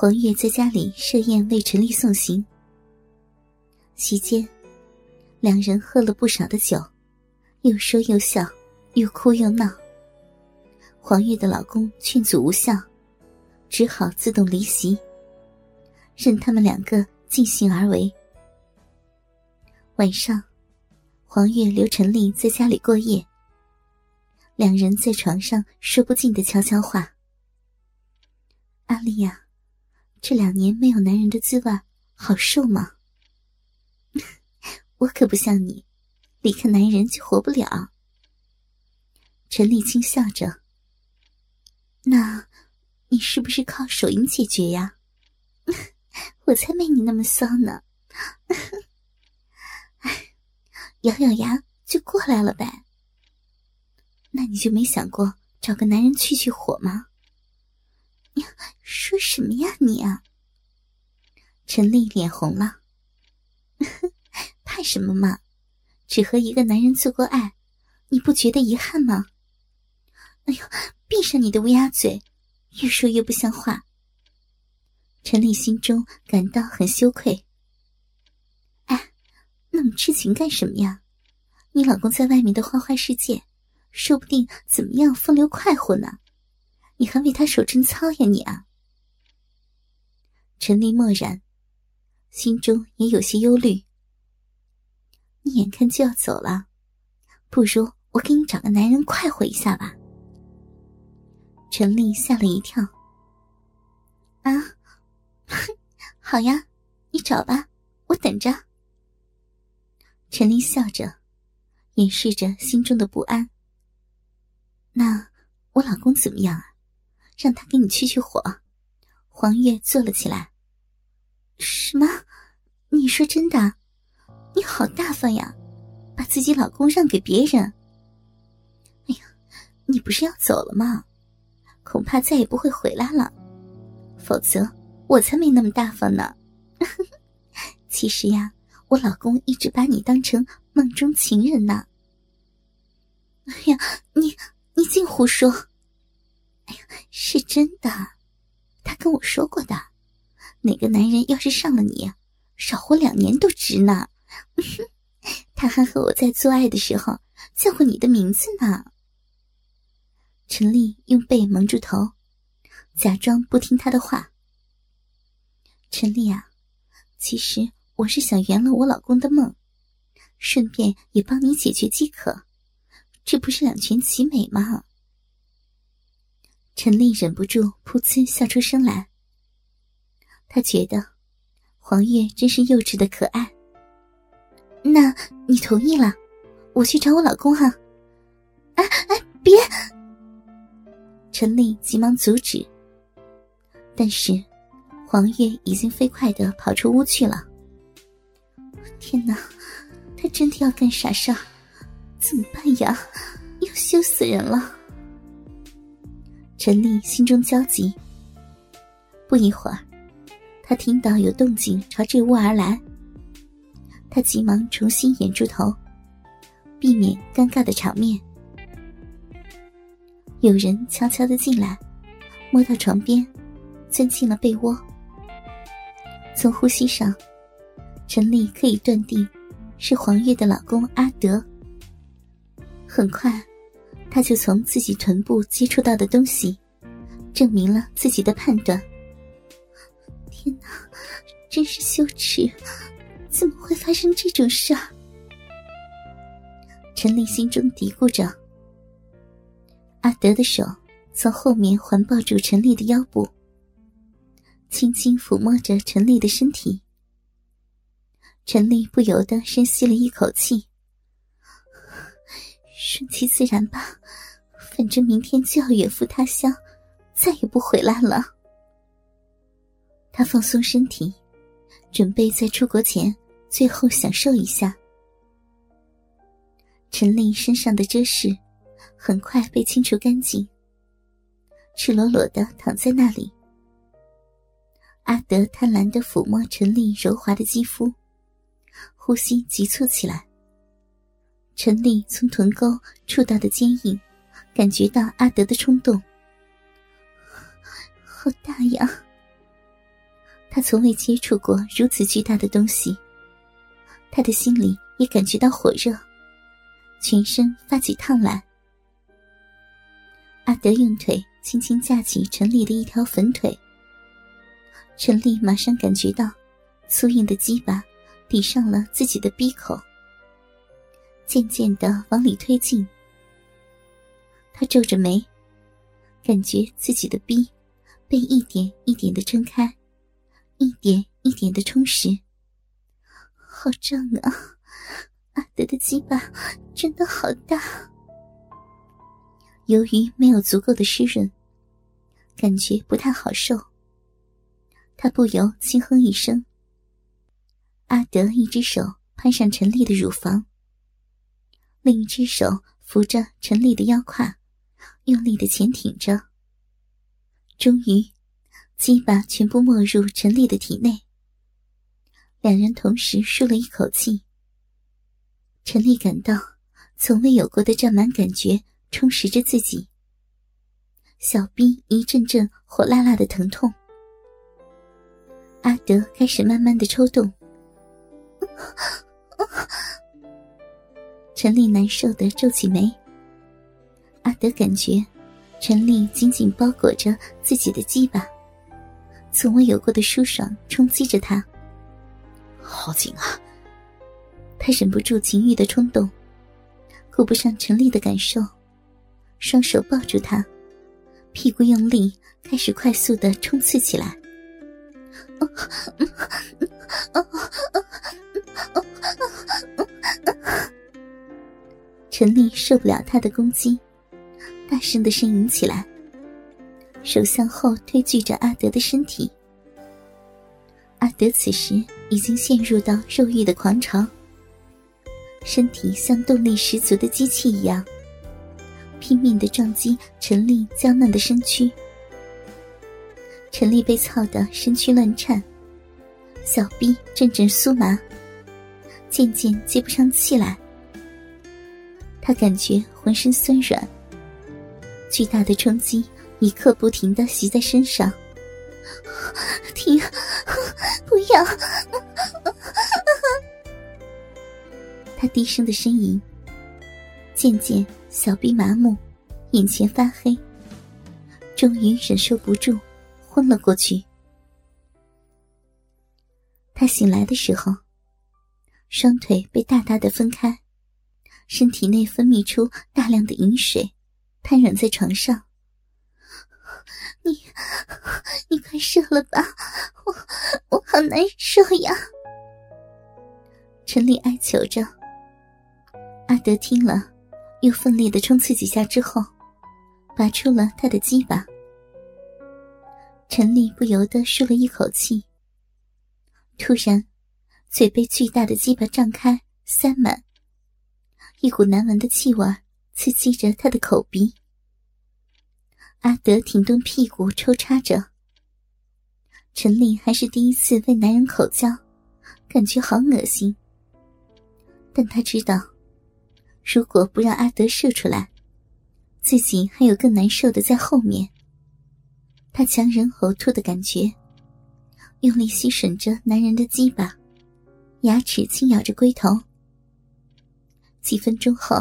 黄月在家里设宴为陈丽送行，席间，两人喝了不少的酒，又说又笑，又哭又闹。黄月的老公劝阻无效，只好自动离席，任他们两个尽兴而为。晚上，黄月留陈丽在家里过夜，两人在床上说不尽的悄悄话。阿丽呀。这两年没有男人的滋味，好受吗？我可不像你，离开男人就活不了。陈立青笑着：“那，你是不是靠手淫解决呀？我才没你那么骚呢！咬咬牙就过来了呗。那你就没想过找个男人去去火吗？” 说什么呀你啊！陈丽脸红了，怕什么嘛？只和一个男人做过爱，你不觉得遗憾吗？哎呦，闭上你的乌鸦嘴，越说越不像话。陈丽心中感到很羞愧。哎，那么痴情干什么呀？你老公在外面的花花世界，说不定怎么样风流快活呢？你还为他守贞操呀你啊！陈丽默然，心中也有些忧虑。你眼看就要走了，不如我给你找个男人快活一下吧。陈丽吓了一跳。啊，好呀，你找吧，我等着。陈丽笑着，掩饰着心中的不安。那我老公怎么样啊？让他给你去去火。黄月坐了起来。什么？你说真的？你好大方呀，把自己老公让给别人。哎呀，你不是要走了吗？恐怕再也不会回来了。否则，我才没那么大方呢。其实呀，我老公一直把你当成梦中情人呢。哎呀，你你净胡说！是真的。他跟我说过的，哪个男人要是上了你，少活两年都值呢。他还和我在做爱的时候叫过你的名字呢。陈丽用背蒙住头，假装不听他的话。陈丽啊，其实我是想圆了我老公的梦，顺便也帮你解决饥渴，这不是两全其美吗？陈丽忍不住噗呲笑出声来。他觉得黄月真是幼稚的可爱。那你同意了？我去找我老公哈。哎哎，别！陈丽急忙阻止。但是黄月已经飞快的跑出屋去了。天哪，他真的要干傻事？怎么办呀？要羞死人了！陈丽心中焦急。不一会儿，他听到有动静朝这屋而来。他急忙重新掩住头，避免尴尬的场面。有人悄悄的进来，摸到床边，钻进了被窝。从呼吸上，陈丽可以断定是黄月的老公阿德。很快。他就从自己臀部接触到的东西，证明了自己的判断。天哪，真是羞耻！怎么会发生这种事儿？陈丽心中嘀咕着。阿德的手从后面环抱住陈丽的腰部，轻轻抚摸着陈丽的身体。陈丽不由得深吸了一口气。顺其自然吧，反正明天就要远赴他乡，再也不回来了。他放松身体，准备在出国前最后享受一下。陈丽身上的遮饰很快被清除干净，赤裸裸的躺在那里。阿德贪婪的抚摸陈丽柔滑的肌肤，呼吸急促起来。陈丽从臀沟触到的坚硬，感觉到阿德的冲动，好大呀！他从未接触过如此巨大的东西，他的心里也感觉到火热。全身发起烫来，阿德用腿轻轻架起陈丽的一条粉腿。陈丽马上感觉到粗硬的鸡巴抵上了自己的鼻口，渐渐的往里推进。他皱着眉，感觉自己的逼被一点一点的撑开，一点一点的充实。好胀啊！阿德的鸡巴真的好大，由于没有足够的湿润，感觉不太好受。他不由轻哼一声。阿德一只手攀上陈丽的乳房，另一只手扶着陈丽的腰胯，用力的前挺着。终于，鸡巴全部没入陈丽的体内，两人同时舒了一口气。陈丽感到从未有过的胀满感觉充实着自己，小臂一阵阵火辣辣的疼痛。阿德开始慢慢的抽动，陈丽难受的皱起眉。阿德感觉陈丽紧紧包裹着自己的鸡巴，从未有过的舒爽冲击着他，好紧啊！他忍不住情欲的冲动，顾不上陈丽的感受，双手抱住她，屁股用力，开始快速的冲刺起来。陈丽受不了他的攻击，大声的呻吟起来，手向后推拒着阿德的身体。阿德此时已经陷入到肉欲的狂潮。身体像动力十足的机器一样，拼命的撞击陈丽娇嫩的身躯。陈丽被操得身躯乱颤，小臂阵阵酥麻，渐渐接不上气来。他感觉浑身酸软，巨大的冲击一刻不停的袭在身上。停，不要！他低声的呻吟，渐渐小臂麻木，眼前发黑，终于忍受不住，昏了过去。他醒来的时候，双腿被大大的分开，身体内分泌出大量的饮水，瘫软在床上。你，你快射了吧，我我好难受呀！陈丽哀求着。阿德听了，又奋力的冲刺几下之后，拔出了他的鸡巴。陈丽不由得舒了一口气。突然，嘴被巨大的鸡巴张开塞满，一股难闻的气味刺激着他的口鼻。阿德挺顿屁股抽插着。陈丽还是第一次为男人口交，感觉好恶心。但他知道。如果不让阿德射出来，自己还有更难受的在后面。他强忍呕吐的感觉，用力吸吮着男人的鸡巴，牙齿轻咬着龟头。几分钟后，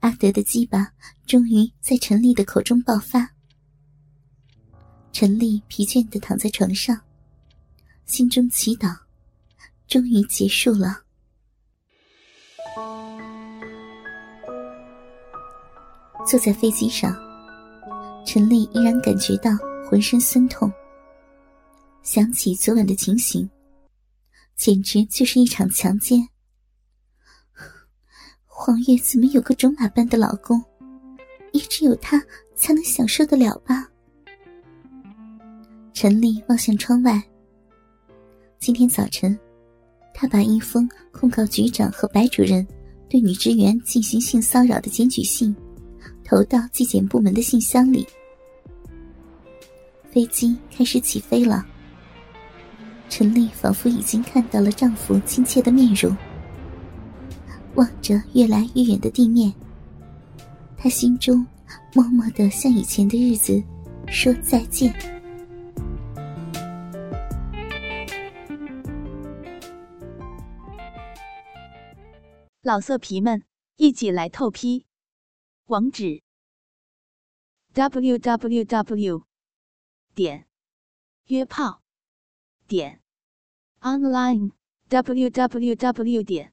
阿德的鸡巴终于在陈丽的口中爆发。陈丽疲倦的躺在床上，心中祈祷，终于结束了。坐在飞机上，陈丽依然感觉到浑身酸痛。想起昨晚的情形，简直就是一场强奸。黄月怎么有个种马般的老公？也只有他才能享受得了吧？陈丽望向窗外。今天早晨，他把一封控告局长和白主任对女职员进行性骚扰的检举信投到纪检部门的信箱里。飞机开始起飞了。陈丽仿佛已经看到了丈夫亲切的面容，望着越来越远的地面，他心中默默的向以前的日子说再见。老色皮们，一起来透批，网址：w w w. 点约炮点 online w w w. 点